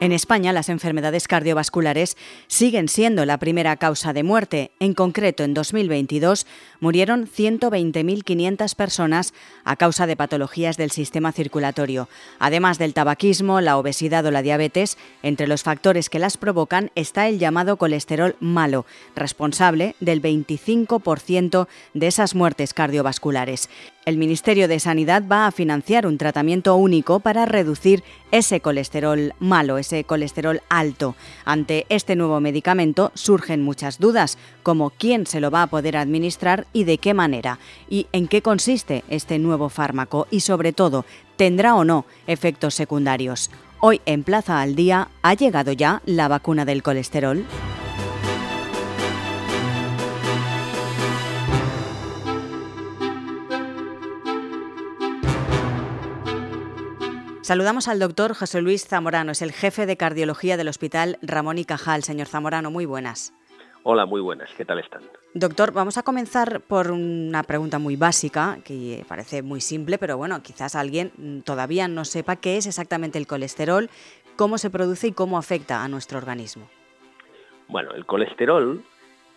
En España, las enfermedades cardiovasculares siguen siendo la primera causa de muerte. En concreto, en 2022 murieron 120.500 personas a causa de patologías del sistema circulatorio. Además del tabaquismo, la obesidad o la diabetes, entre los factores que las provocan está el llamado colesterol malo, responsable del 25% de esas muertes cardiovasculares. El Ministerio de Sanidad va a financiar un tratamiento único para reducir ese colesterol malo, ese colesterol alto. Ante este nuevo medicamento surgen muchas dudas, como quién se lo va a poder administrar y de qué manera, y en qué consiste este nuevo fármaco y sobre todo, ¿tendrá o no efectos secundarios? Hoy en Plaza al Día ha llegado ya la vacuna del colesterol. Saludamos al doctor José Luis Zamorano, es el jefe de cardiología del Hospital Ramón y Cajal. Señor Zamorano, muy buenas. Hola, muy buenas. ¿Qué tal están? Doctor, vamos a comenzar por una pregunta muy básica, que parece muy simple, pero bueno, quizás alguien todavía no sepa qué es exactamente el colesterol, cómo se produce y cómo afecta a nuestro organismo. Bueno, el colesterol,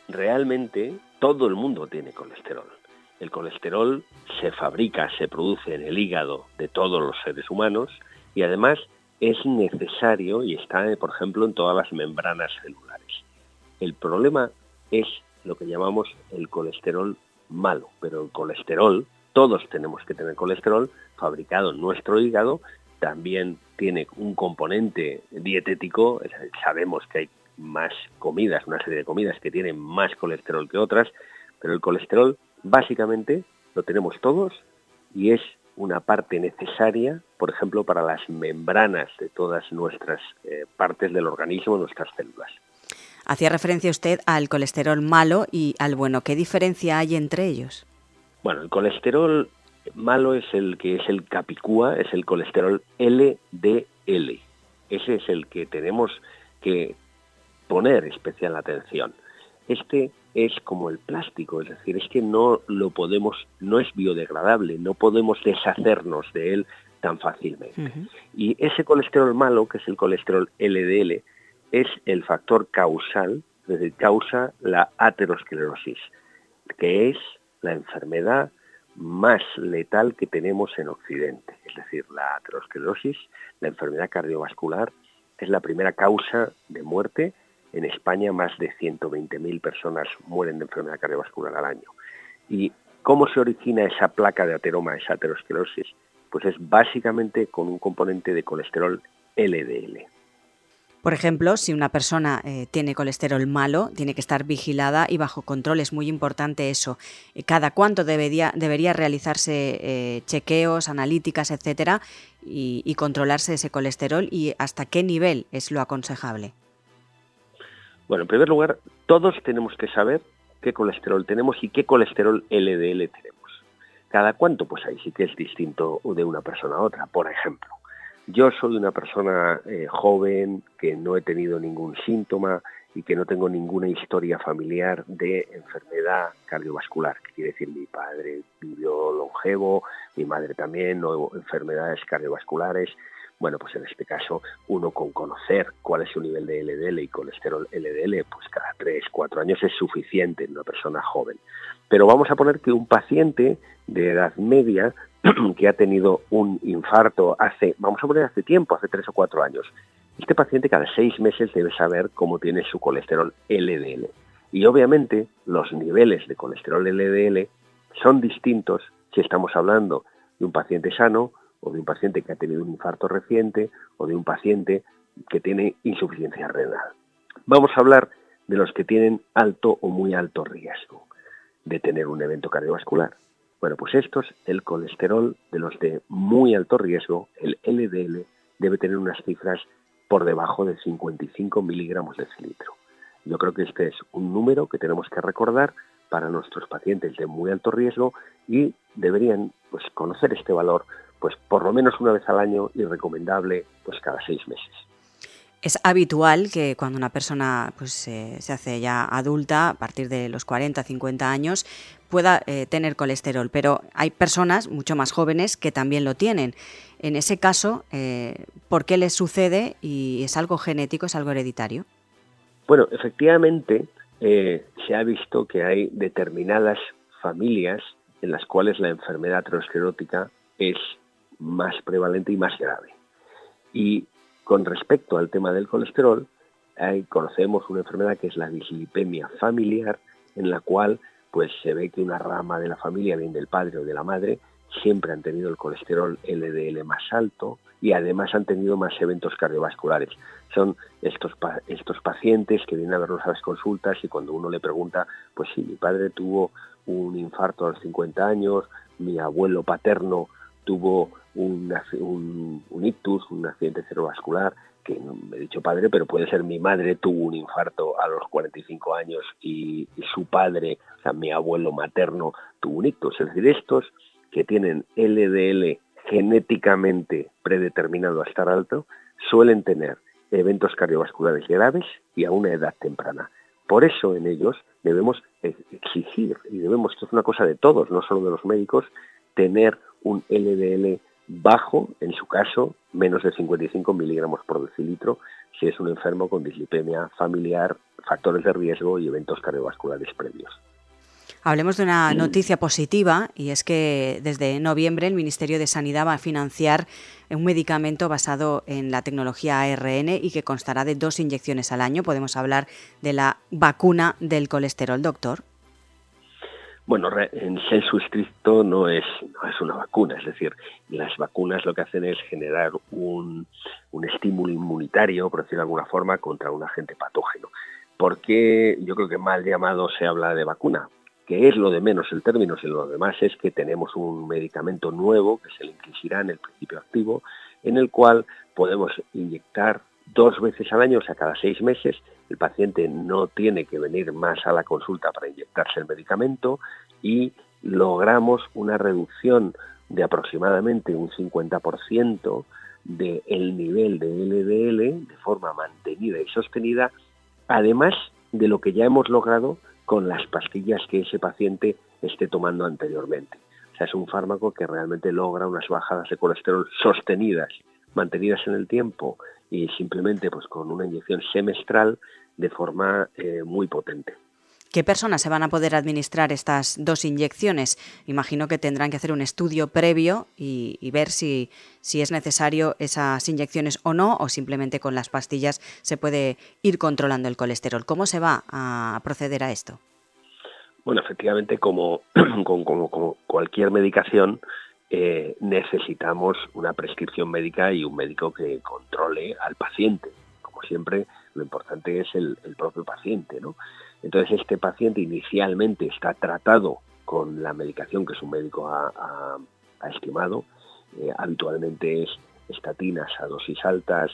realmente todo el mundo tiene colesterol. El colesterol se fabrica, se produce en el hígado de todos los seres humanos y además es necesario y está, por ejemplo, en todas las membranas celulares. El problema es lo que llamamos el colesterol malo, pero el colesterol, todos tenemos que tener colesterol fabricado en nuestro hígado, también tiene un componente dietético, sabemos que hay más comidas, una serie de comidas que tienen más colesterol que otras, pero el colesterol básicamente lo tenemos todos y es una parte necesaria, por ejemplo, para las membranas de todas nuestras eh, partes del organismo, nuestras células. Hacía referencia usted al colesterol malo y al bueno. ¿Qué diferencia hay entre ellos? Bueno, el colesterol malo es el que es el capicúa, es el colesterol LDL. Ese es el que tenemos que poner especial atención. Este es como el plástico, es decir, es que no lo podemos, no es biodegradable, no podemos deshacernos de él tan fácilmente. Y ese colesterol malo, que es el colesterol LDL, es el factor causal, es decir, causa la aterosclerosis, que es la enfermedad más letal que tenemos en Occidente. Es decir, la aterosclerosis, la enfermedad cardiovascular, es la primera causa de muerte en España más de 120.000 personas mueren de enfermedad cardiovascular al año. ¿Y cómo se origina esa placa de ateroma, esa aterosclerosis? Pues es básicamente con un componente de colesterol LDL. Por ejemplo, si una persona eh, tiene colesterol malo, tiene que estar vigilada y bajo control. Es muy importante eso. Eh, ¿Cada cuánto debería, realizarse eh, chequeos, analíticas, etcétera, y controlarse ese colesterol y hasta qué nivel es lo aconsejable? Bueno, en primer lugar, todos tenemos que saber qué colesterol tenemos y qué colesterol LDL tenemos. ¿Cada cuánto? Pues ahí sí que es distinto de una persona a otra. Por ejemplo, yo soy una persona eh, joven que no he tenido ningún síntoma y que no tengo ninguna historia familiar de enfermedad cardiovascular, que quiere decir mi padre vivió longevo, mi madre también, no enfermedades cardiovasculares, bueno, pues en este caso, uno con conocer cuál es su nivel de LDL y colesterol LDL, pues cada 3, 4 años es suficiente en una persona joven. Pero vamos a poner que un paciente de edad media que ha tenido un infarto hace, vamos a poner hace tiempo, hace 3 o 4 años, este paciente cada 6 meses debe saber cómo tiene su colesterol LDL. Y obviamente los niveles de colesterol LDL son distintos si estamos hablando de un paciente sano o de un paciente que ha tenido un infarto reciente o de un paciente que tiene insuficiencia renal. Vamos a hablar de los que tienen alto o muy alto riesgo de tener un evento cardiovascular. Bueno, pues estos, el colesterol de los de muy alto riesgo, el LDL, debe tener unas cifras por debajo de 55 miligramos de litro. Yo creo que este es un número que tenemos que recordar para nuestros pacientes de muy alto riesgo y deberían pues, conocer este valor pues por lo menos una vez al año y recomendable pues cada seis meses. Es habitual que cuando una persona pues, se hace ya adulta, a partir de los 40, 50 años, pueda eh, tener colesterol, pero hay personas mucho más jóvenes que también lo tienen. En ese caso, eh, ¿por qué les sucede y es algo genético, es algo hereditario? Bueno, efectivamente eh, se ha visto que hay determinadas familias en las cuales la enfermedad aterosclerótica es más prevalente y más grave. Y con respecto al tema del colesterol, conocemos una enfermedad que es la dislipemia familiar, en la cual pues se ve que una rama de la familia, bien del padre o de la madre, siempre han tenido el colesterol LDL más alto y además han tenido más eventos cardiovasculares. Son estos, estos pacientes que vienen a vernos a las consultas y cuando uno le pregunta, pues sí, mi padre tuvo un infarto a los 50 años, mi abuelo paterno tuvo un, un, ictus, un accidente cerebrovascular, que no me he dicho padre, pero puede ser mi madre tuvo un infarto a los 45 años y, su padre, o sea, mi abuelo materno tuvo un ictus. Es decir, estos que tienen LDL genéticamente predeterminado a estar alto, suelen tener eventos cardiovasculares graves y a una edad temprana. Por eso en ellos debemos exigir, y debemos, esto es una cosa de todos, no solo de los médicos, tener un LDL bajo, en su caso, menos de 55 miligramos por decilitro, si es un enfermo con dislipemia familiar, factores de riesgo y eventos cardiovasculares previos. Hablemos de una noticia positiva y es que desde noviembre el Ministerio de Sanidad va a financiar un medicamento basado en la tecnología ARN y que constará de dos inyecciones al año. Podemos hablar de la vacuna del colesterol, doctor. Bueno, en sensu estricto no es, no es una vacuna, es decir, las vacunas lo que hacen es generar un, estímulo inmunitario, por decirlo de alguna forma, contra un agente patógeno. ¿Por qué yo creo que mal llamado se habla de vacuna? que es lo de menos el término, sino lo demás es que tenemos un medicamento nuevo, que es el en el principio activo, en el cual podemos inyectar dos veces al año, o sea, cada seis meses. El paciente no tiene que venir más a la consulta para inyectarse el medicamento y logramos una reducción de aproximadamente un 50% del nivel de LDL de forma mantenida y sostenida, además de lo que ya hemos logrado con las pastillas que ese paciente esté tomando anteriormente. O sea, es un fármaco que realmente logra unas bajadas de colesterol sostenidas, mantenidas en el tiempo y simplemente pues con una inyección semestral de forma eh, muy potente. ¿Qué personas se van a poder administrar estas dos inyecciones? Imagino que tendrán que hacer un estudio previo y, y, ver si, si es necesario esas inyecciones o no, o simplemente con las pastillas se puede ir controlando el colesterol. ¿Cómo se va a proceder a esto? Bueno, efectivamente, como, como, cualquier medicación, eh, necesitamos una prescripción médica y un médico que controle al paciente. Como siempre, lo importante es el, propio paciente, ¿no? Entonces, este paciente inicialmente está tratado con la medicación que su médico ha, estimado. Eh, habitualmente es estatinas a dosis altas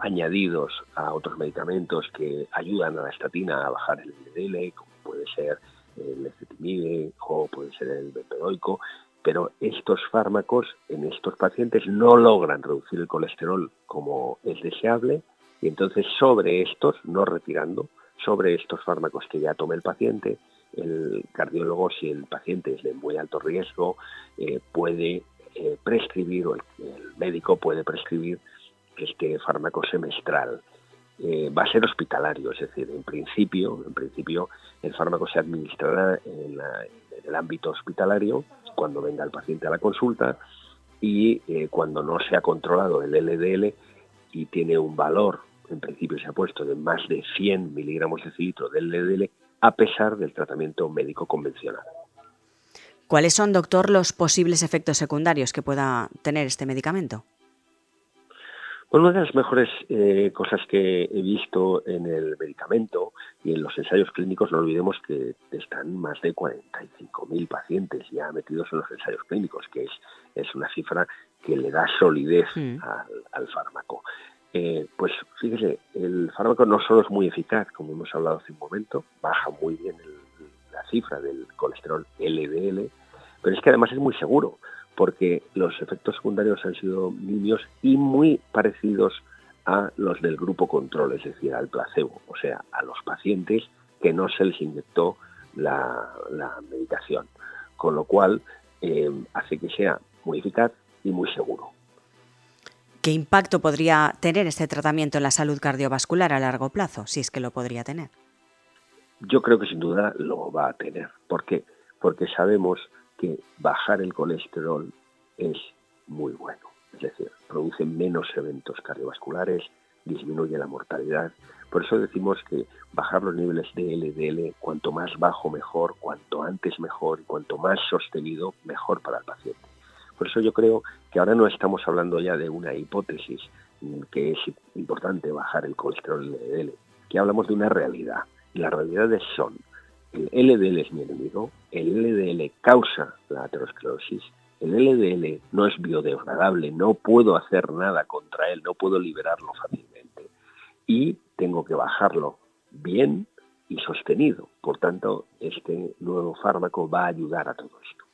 añadidos a otros medicamentos que ayudan a la estatina a bajar el LDL, como puede ser el estetimide o puede ser el bempedoico, pero estos fármacos en estos pacientes no logran reducir el colesterol como es deseable y entonces sobre estos, no retirando, sobre estos fármacos que ya tome el paciente, el cardiólogo, si el paciente es de muy alto riesgo, eh, puede eh, prescribir o el, médico puede prescribir este fármaco semestral. Eh, va a ser hospitalario, es decir, en principio, en principio el fármaco se administrará en, el ámbito hospitalario cuando venga el paciente a la consulta y eh, cuando no se ha controlado el LDL y tiene un valor, en principio se ha puesto de más de 100 miligramos de cilitro del LDL a pesar del tratamiento médico convencional. ¿Cuáles son, doctor, los posibles efectos secundarios que pueda tener este medicamento? Una de las mejores eh, cosas que he visto en el medicamento y en los ensayos clínicos, no olvidemos que están más de 45.000 pacientes ya metidos en los ensayos clínicos, que es, es una cifra que le da solidez mm. al, fármaco. Eh, pues fíjese, el fármaco no solo es muy eficaz, como hemos hablado hace un momento, baja muy bien la cifra del colesterol LDL, pero es que además es muy seguro porque los efectos secundarios han sido niños y muy parecidos a los del grupo control, es decir, al placebo, o sea, a los pacientes que no se les inyectó la, medicación, con lo cual eh, hace que sea muy eficaz y muy seguro. ¿Qué impacto podría tener este tratamiento en la salud cardiovascular a largo plazo, si es que lo podría tener? Yo creo que sin duda lo va a tener. ¿Por qué? Porque sabemos que bajar el colesterol es muy bueno. Es decir, produce menos eventos cardiovasculares, disminuye la mortalidad. Por eso decimos que bajar los niveles de LDL, cuanto más bajo mejor, cuanto antes mejor y cuanto más sostenido, mejor para el paciente. Por eso yo creo que ahora no estamos hablando ya de una hipótesis que es importante bajar el colesterol LDL, que hablamos de una realidad. Y las realidades son, el LDL es mi enemigo, el LDL causa la aterosclerosis, el LDL no es biodegradable, no puedo hacer nada contra él, no puedo liberarlo fácilmente. Y tengo que bajarlo bien y sostenido. Por tanto, este nuevo fármaco va a ayudar a todo esto.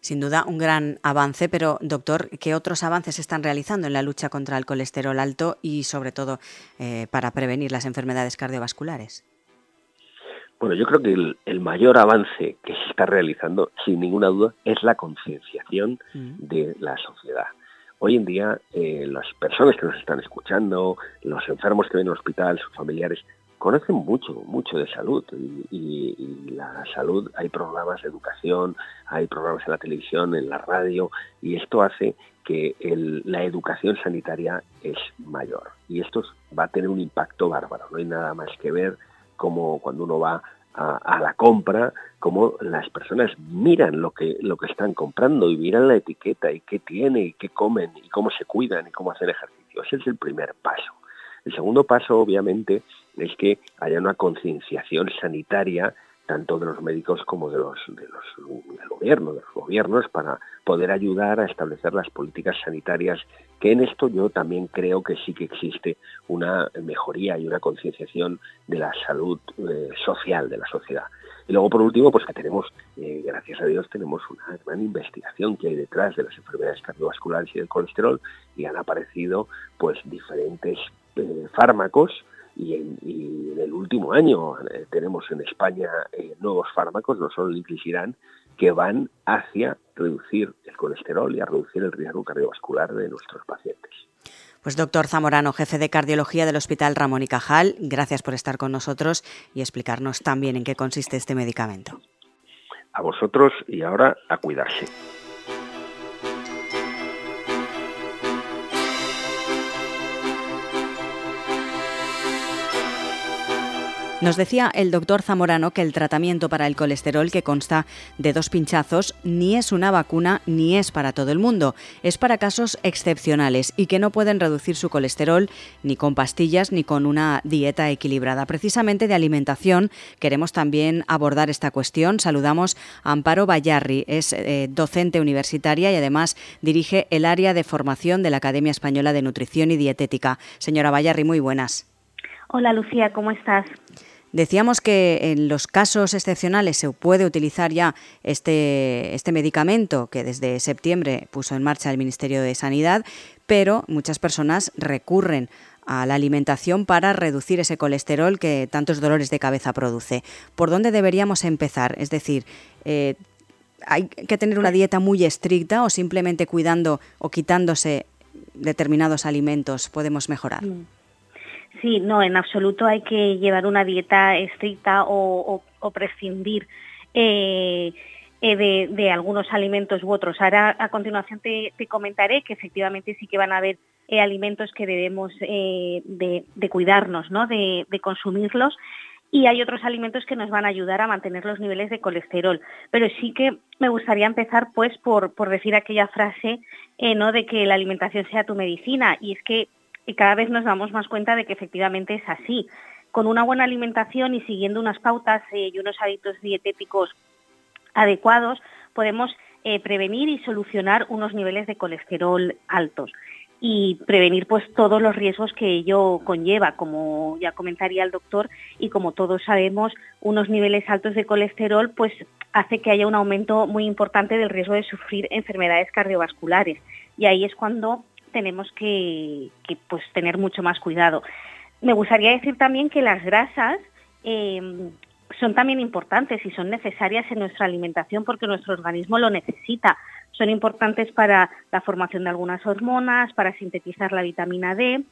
Sin duda, un gran avance, pero doctor, ¿qué otros avances se están realizando en la lucha contra el colesterol alto y sobre todo eh, para prevenir las enfermedades cardiovasculares? Bueno, yo creo que el, mayor avance que se está realizando, sin ninguna duda, es la concienciación mm. de la sociedad. Hoy en día, eh, las personas que nos están escuchando, los enfermos que ven en el hospital, sus familiares, conocen mucho, mucho de salud y, la salud, hay programas de educación, hay programas en la televisión, en la radio y esto hace que la educación sanitaria es mayor y esto va a tener un impacto bárbaro. No hay nada más que ver como cuando uno va a, la compra, como las personas miran lo que, lo que están comprando y miran la etiqueta y qué tiene y qué comen y cómo se cuidan y cómo hacen ejercicio. Ese es el primer paso. El segundo paso, obviamente, es que haya una concienciación sanitaria tanto de los médicos como de los, de los del gobierno, de los gobiernos, para poder ayudar a establecer las políticas sanitarias, que en esto yo también creo que sí que existe una mejoría y una concienciación de la salud eh, social de la sociedad. Y luego, por último, pues que tenemos, eh, gracias a Dios, tenemos una gran investigación que hay detrás de las enfermedades cardiovasculares y del colesterol y han aparecido pues diferentes eh, fármacos y en, el último año eh, tenemos en España eh, nuevos fármacos, no solo el que van hacia reducir el colesterol y a reducir el riesgo cardiovascular de nuestros pacientes. Pues doctor Zamorano, jefe de cardiología del Hospital Ramón y Cajal, gracias por estar con nosotros y explicarnos también en qué consiste este medicamento. A vosotros y ahora a cuidarse. Nos decía el doctor Zamorano que el tratamiento para el colesterol, que consta de dos pinchazos, ni es una vacuna ni es para todo el mundo. Es para casos excepcionales y que no pueden reducir su colesterol ni con pastillas ni con una dieta equilibrada. Precisamente de alimentación queremos también abordar esta cuestión. Saludamos a Amparo Bayarri, es eh, docente universitaria y además dirige el área de formación de la Academia Española de Nutrición y Dietética. Señora Bayarri, muy buenas. Hola Lucía, ¿cómo estás? Decíamos que en los casos excepcionales se puede utilizar ya este, este medicamento que desde septiembre puso en marcha el Ministerio de Sanidad, pero muchas personas recurren a la alimentación para reducir ese colesterol que tantos dolores de cabeza produce. ¿Por dónde deberíamos empezar? Es decir, eh, ¿hay que tener una dieta muy estricta o simplemente cuidando o quitándose determinados alimentos podemos mejorar? Mm. Sí, no, en absoluto hay que llevar una dieta estricta o, prescindir eh, eh, de, algunos alimentos u otros. Ahora a continuación te, comentaré que efectivamente sí que van a haber eh, alimentos que debemos de, cuidarnos, ¿no? de, consumirlos y hay otros alimentos que nos van a ayudar a mantener los niveles de colesterol. Pero sí que me gustaría empezar pues por, decir aquella frase no de que la alimentación sea tu medicina y es que y cada vez nos damos más cuenta de que efectivamente es así. Con una buena alimentación y siguiendo unas pautas eh, y unos hábitos dietéticos adecuados, podemos eh, prevenir y solucionar unos niveles de colesterol altos y prevenir pues todos los riesgos que ello conlleva, como ya comentaría el doctor, y como todos sabemos, unos niveles altos de colesterol pues hace que haya un aumento muy importante del riesgo de sufrir enfermedades cardiovasculares. Y ahí es cuando tenemos que, pues, tener mucho más cuidado. Me gustaría decir también que las grasas eh, son también importantes y son necesarias en nuestra alimentación porque nuestro organismo lo necesita. Son importantes para la formación de algunas hormonas, para sintetizar la vitamina D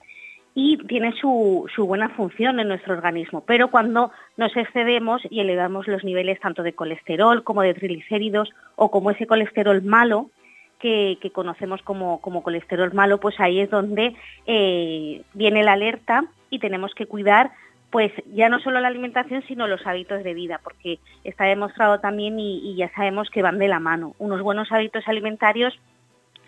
y tienen su, su, buena función en nuestro organismo. Pero cuando nos excedemos y elevamos los niveles tanto de colesterol como de triglicéridos o como ese colesterol malo, que, conocemos como, como, colesterol malo, pues ahí es donde eh, viene la alerta y tenemos que cuidar pues ya no solo la alimentación, sino los hábitos de vida, porque está demostrado también y, ya sabemos que van de la mano, unos buenos hábitos alimentarios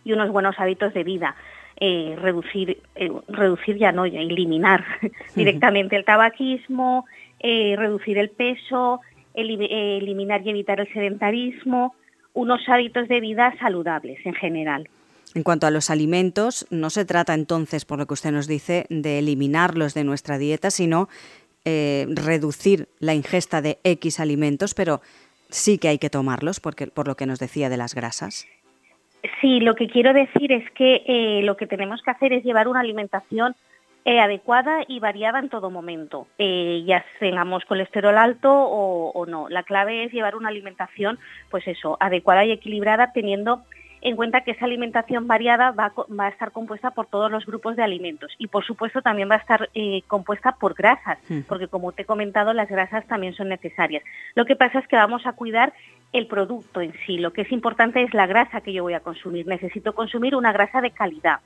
y unos buenos hábitos de vida. Eh, reducir, eh, reducir ya no, eliminar directamente el tabaquismo, reducir el peso, eliminar y evitar el sedentarismo, unos hábitos de vida saludables en general. En cuanto a los alimentos, no se trata entonces, por lo que usted nos dice, de eliminarlos de nuestra dieta, sino eh, reducir la ingesta de X alimentos, pero sí que hay que tomarlos, porque, por lo que nos decía de las grasas. Sí, lo que quiero decir es que eh, lo que tenemos que hacer es llevar una alimentación eh, adecuada y variada en todo momento, ya tengamos colesterol alto o, o, no. La clave es llevar una alimentación, pues eso, adecuada y equilibrada, teniendo en cuenta que esa alimentación variada va, a estar compuesta por todos los grupos de alimentos y por supuesto también va a estar eh, compuesta por grasas, porque como te he comentado las grasas también son necesarias. Lo que pasa es que vamos a cuidar el producto en sí, lo que es importante es la grasa que yo voy a consumir, necesito consumir una grasa de calidad.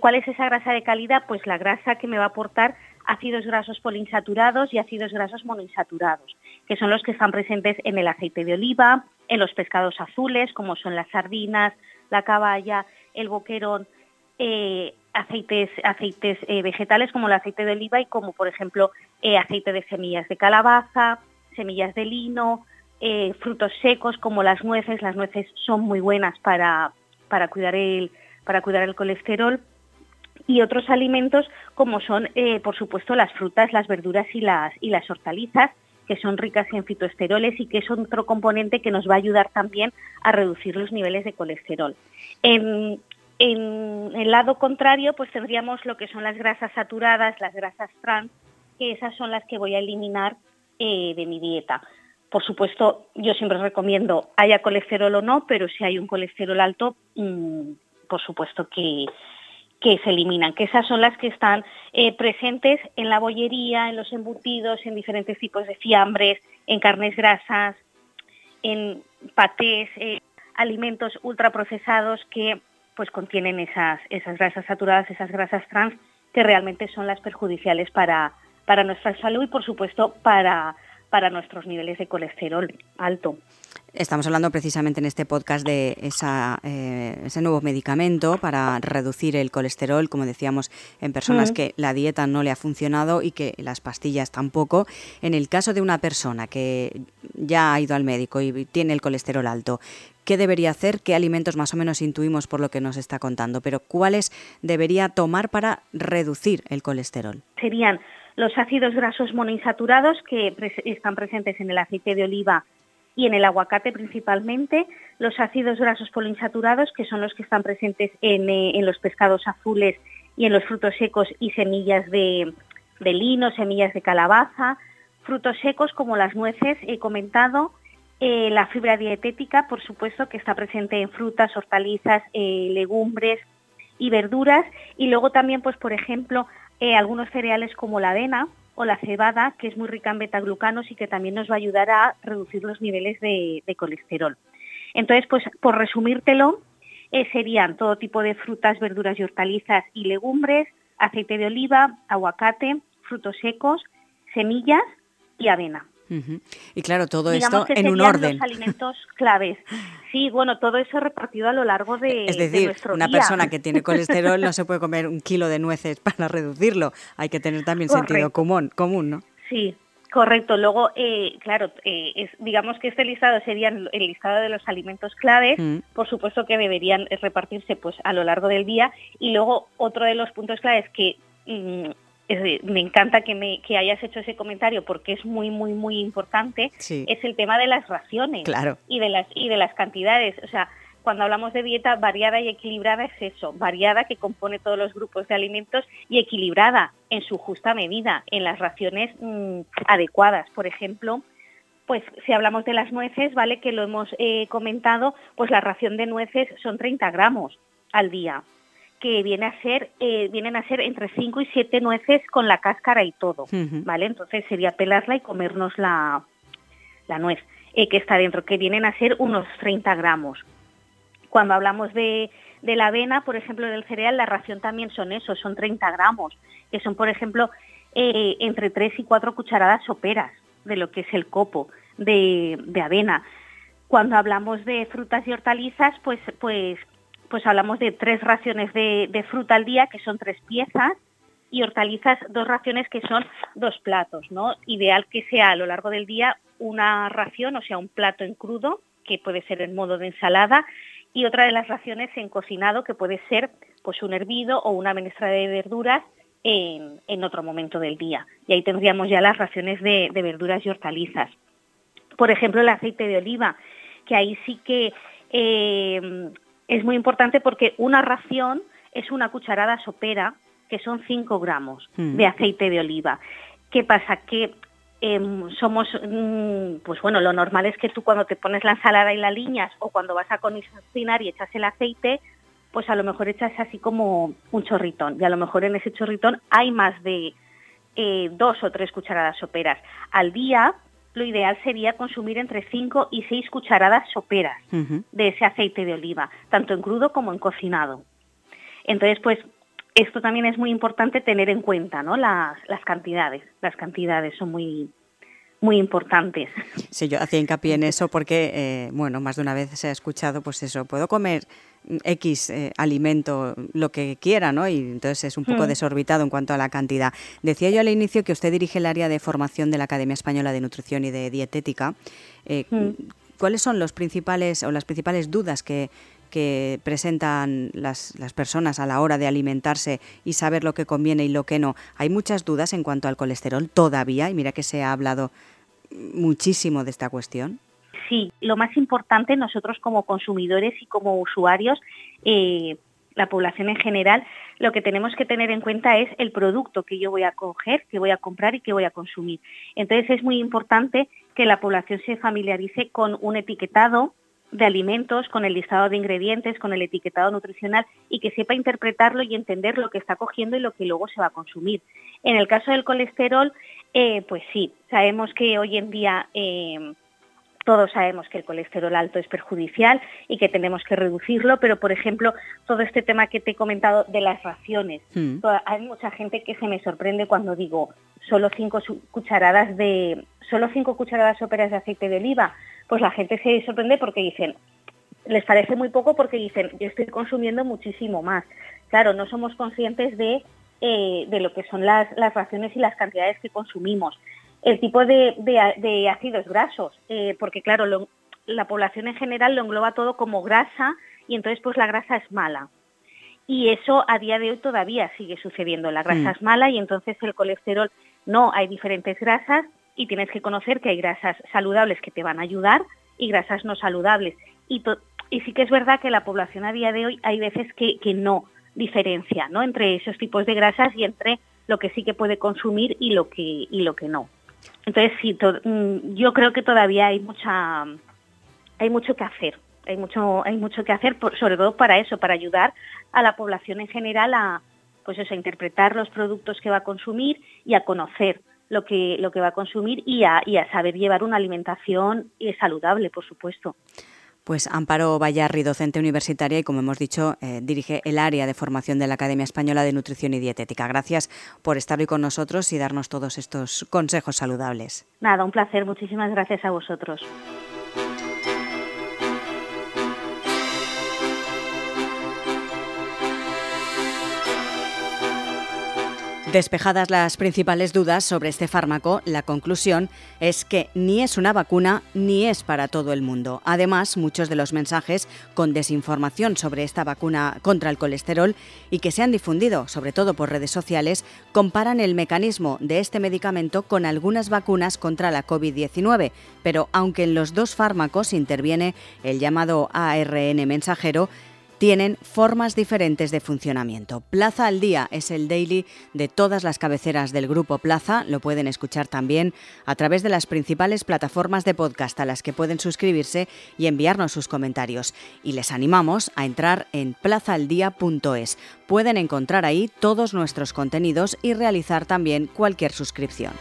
¿Cuál es esa grasa de calidad? Pues la grasa que me va a aportar ácidos grasos poliinsaturados y ácidos grasos monoinsaturados, que son los que están presentes en el aceite de oliva, en los pescados azules, como son las sardinas, la caballa, el boquerón, eh, aceites, aceites eh, vegetales como el aceite de oliva y como por ejemplo eh, aceite de semillas de calabaza, semillas de lino, frutos secos como las nueces. Las nueces son muy buenas para, para, cuidar, el, para cuidar el colesterol y otros alimentos como son, eh, por supuesto, las frutas, las verduras y las, y las hortalizas, que son ricas en fitoesteroles y que es otro componente que nos va a ayudar también a reducir los niveles de colesterol. En, el lado contrario, pues tendríamos lo que son las grasas saturadas, las grasas trans, que esas son las que voy a eliminar eh, de mi dieta. Por supuesto, yo siempre recomiendo, haya colesterol o no, pero si hay un colesterol alto, mm, por supuesto que, que se eliminan, que esas son las que están eh, presentes en la bollería, en los embutidos, en diferentes tipos de fiambres, en carnes grasas, en patés, eh, alimentos ultraprocesados que pues contienen esas, esas grasas saturadas, esas grasas trans, que realmente son las perjudiciales para, para nuestra salud y por supuesto para, para nuestros niveles de colesterol alto. Estamos hablando precisamente en este podcast de esa, eh, ese nuevo medicamento para reducir el colesterol, como decíamos, en personas mm. que la dieta no le ha funcionado y que las pastillas tampoco. En el caso de una persona que ya ha ido al médico y tiene el colesterol alto, ¿qué debería hacer? ¿Qué alimentos más o menos intuimos por lo que nos está contando? Pero ¿cuáles debería tomar para reducir el colesterol? Serían los ácidos grasos monoinsaturados que están presentes en el aceite de oliva y en el aguacate principalmente, los ácidos grasos poliinsaturados, que son los que están presentes en, eh, los pescados azules y en los frutos secos y semillas de, lino, semillas de calabaza, frutos secos como las nueces, he comentado, eh, la fibra dietética, por supuesto, que está presente en frutas, hortalizas, eh, legumbres y verduras, y luego también, pues por ejemplo, algunos cereales como la avena o la cebada, que es muy rica en betaglucanos y que también nos va a ayudar a reducir los niveles de, colesterol. Entonces, pues por resumírtelo, eh, serían todo tipo de frutas, verduras y hortalizas y legumbres, aceite de oliva, aguacate, frutos secos, semillas y avena. Y claro, todo esto en un orden. Los alimentos claves. Sí, bueno, todo eso repartido a lo largo de Es decir, una persona que tiene colesterol no se puede comer un kilo de nueces para reducirlo. Hay que tener también sentido común, común, ¿no? Sí, Correcto. Luego, eh, claro, eh, es, digamos que este listado sería el listado de los alimentos claves, mm. por supuesto que deberían repartirse pues a lo largo del día. Y luego otro de los puntos claves que mm, me encanta que, me, que hayas hecho ese comentario porque es muy, muy, muy importante, es el tema de las raciones claro. y, de las, y de las cantidades. O sea, cuando hablamos de dieta variada y equilibrada es eso, variada que compone todos los grupos de alimentos y equilibrada en su justa medida, en las raciones mm, adecuadas. Por ejemplo, pues si hablamos de las nueces, vale que lo hemos eh, comentado, pues la ración de nueces son 30 gramos al día, que viene a ser, eh, vienen a ser entre 5 y 7 nueces con la cáscara y todo, ¿vale? Entonces sería pelarla y comernos la, la nuez eh, que está dentro, que vienen a ser unos 30 gramos. Cuando hablamos de, de la avena, por ejemplo, del cereal, la ración también son esos, son 30 gramos, que son, por ejemplo, entre 3 y 4 cucharadas soperas de lo que es el copo de, avena. Cuando hablamos de frutas y hortalizas, pues, pues, pues hablamos de tres raciones de, fruta al día, que son tres piezas, y hortalizas dos raciones que son dos platos, ¿no? Ideal que sea a lo largo del día una ración, o sea, un plato en crudo, que puede ser en modo de ensalada, y otra de las raciones en cocinado, que puede ser pues un hervido o una menestra de verduras en, otro momento del día. Y ahí tendríamos ya las raciones de, verduras y hortalizas. Por ejemplo, el aceite de oliva, que ahí sí que eh, es muy importante porque una ración es una cucharada sopera, que son 5 gramos mm. de aceite de oliva. ¿Qué pasa? Que em, somos, mm, pues bueno, lo normal es que tú cuando te pones la ensalada y la liñas o cuando vas a cocinar y echas el aceite, pues a lo mejor echas así como un chorritón y a lo mejor en ese chorritón hay más de eh, dos o tres cucharadas soperas. Al día lo ideal sería consumir entre cinco y seis cucharadas soperas de ese aceite de oliva, tanto en crudo como en cocinado. Entonces, pues esto también es muy importante tener en cuenta, ¿no? Las, las cantidades. Las cantidades son muy, muy importantes. Sí, yo hacía hincapié en eso porque, eh, bueno, más de una vez se ha escuchado, pues eso, puedo comer X eh, alimento, lo que quiera, ¿no? Y entonces es un poco mm. desorbitado en cuanto a la cantidad. Decía yo al inicio que usted dirige el área de formación de la Academia Española de Nutrición y de Dietética. Eh, mm. ¿Cuáles son los principales o las principales dudas que, que presentan las, las, personas a la hora de alimentarse y saber lo que conviene y lo que no. Hay muchas dudas en cuanto al colesterol todavía, y mira que se ha hablado muchísimo de esta cuestión. Sí, lo más importante nosotros como consumidores y como usuarios, eh, la población en general, lo que tenemos que tener en cuenta es el producto que yo voy a coger, que voy a comprar y que voy a consumir. Entonces es muy importante que la población se familiarice con un etiquetado de alimentos, con el listado de ingredientes, con el etiquetado nutricional y que sepa interpretarlo y entender lo que está cogiendo y lo que luego se va a consumir. En el caso del colesterol, eh, pues sí, sabemos que hoy en día eh, todos sabemos que el colesterol alto es perjudicial y que tenemos que reducirlo, pero por ejemplo, todo este tema que te he comentado de las raciones, mm. hay mucha gente que se me sorprende cuando digo solo cinco cucharadas de solo cinco cucharadas soperas de aceite de oliva, pues la gente se sorprende porque dicen les parece muy poco porque dicen yo estoy consumiendo muchísimo más. Claro, no somos conscientes de, eh, de lo que son las, las raciones y las cantidades que consumimos el tipo de, ácidos grasos, eh, porque claro, la población en general lo engloba todo como grasa y entonces pues la grasa es mala. Y eso a día de hoy todavía sigue sucediendo. La grasa mm. es mala y entonces el colesterol no, hay diferentes grasas y tienes que conocer que hay grasas saludables que te van a ayudar y grasas no saludables. Y, y sí que es verdad que la población a día de hoy hay veces que, que no diferencia ¿no? entre esos tipos de grasas y entre lo que sí que puede consumir y lo que, y lo que no. Entonces, sí, mm, yo creo que todavía hay mucha, hay mucho que hacer, hay mucho, hay mucho que hacer, sobre todo para eso, para ayudar a la población en general a, pues a interpretar los productos que va a consumir y a conocer lo que, lo que va a consumir y a, y a saber llevar una alimentación saludable, por supuesto. Pues Amparo Vallarri, docente universitaria y, como hemos dicho, eh, dirige el área de formación de la Academia Española de Nutrición y Dietética. Gracias por estar hoy con nosotros y darnos todos estos consejos saludables. Nada, un placer. Muchísimas gracias a vosotros. Despejadas las principales dudas sobre este fármaco, la conclusión es que ni es una vacuna ni es para todo el mundo. Además, muchos de los mensajes con desinformación sobre esta vacuna contra el colesterol y que se han difundido, sobre todo por redes sociales, comparan el mecanismo de este medicamento con algunas vacunas contra la COVID-19. Pero aunque en los dos fármacos interviene el llamado ARN mensajero, tienen formas diferentes de funcionamiento. Plaza al Día es el daily de todas las cabeceras del grupo Plaza. Lo pueden escuchar también a través de las principales plataformas de podcast a las que pueden suscribirse y enviarnos sus comentarios. Y les animamos a entrar en plazaaldía.es. Pueden encontrar ahí todos nuestros contenidos y realizar también cualquier suscripción.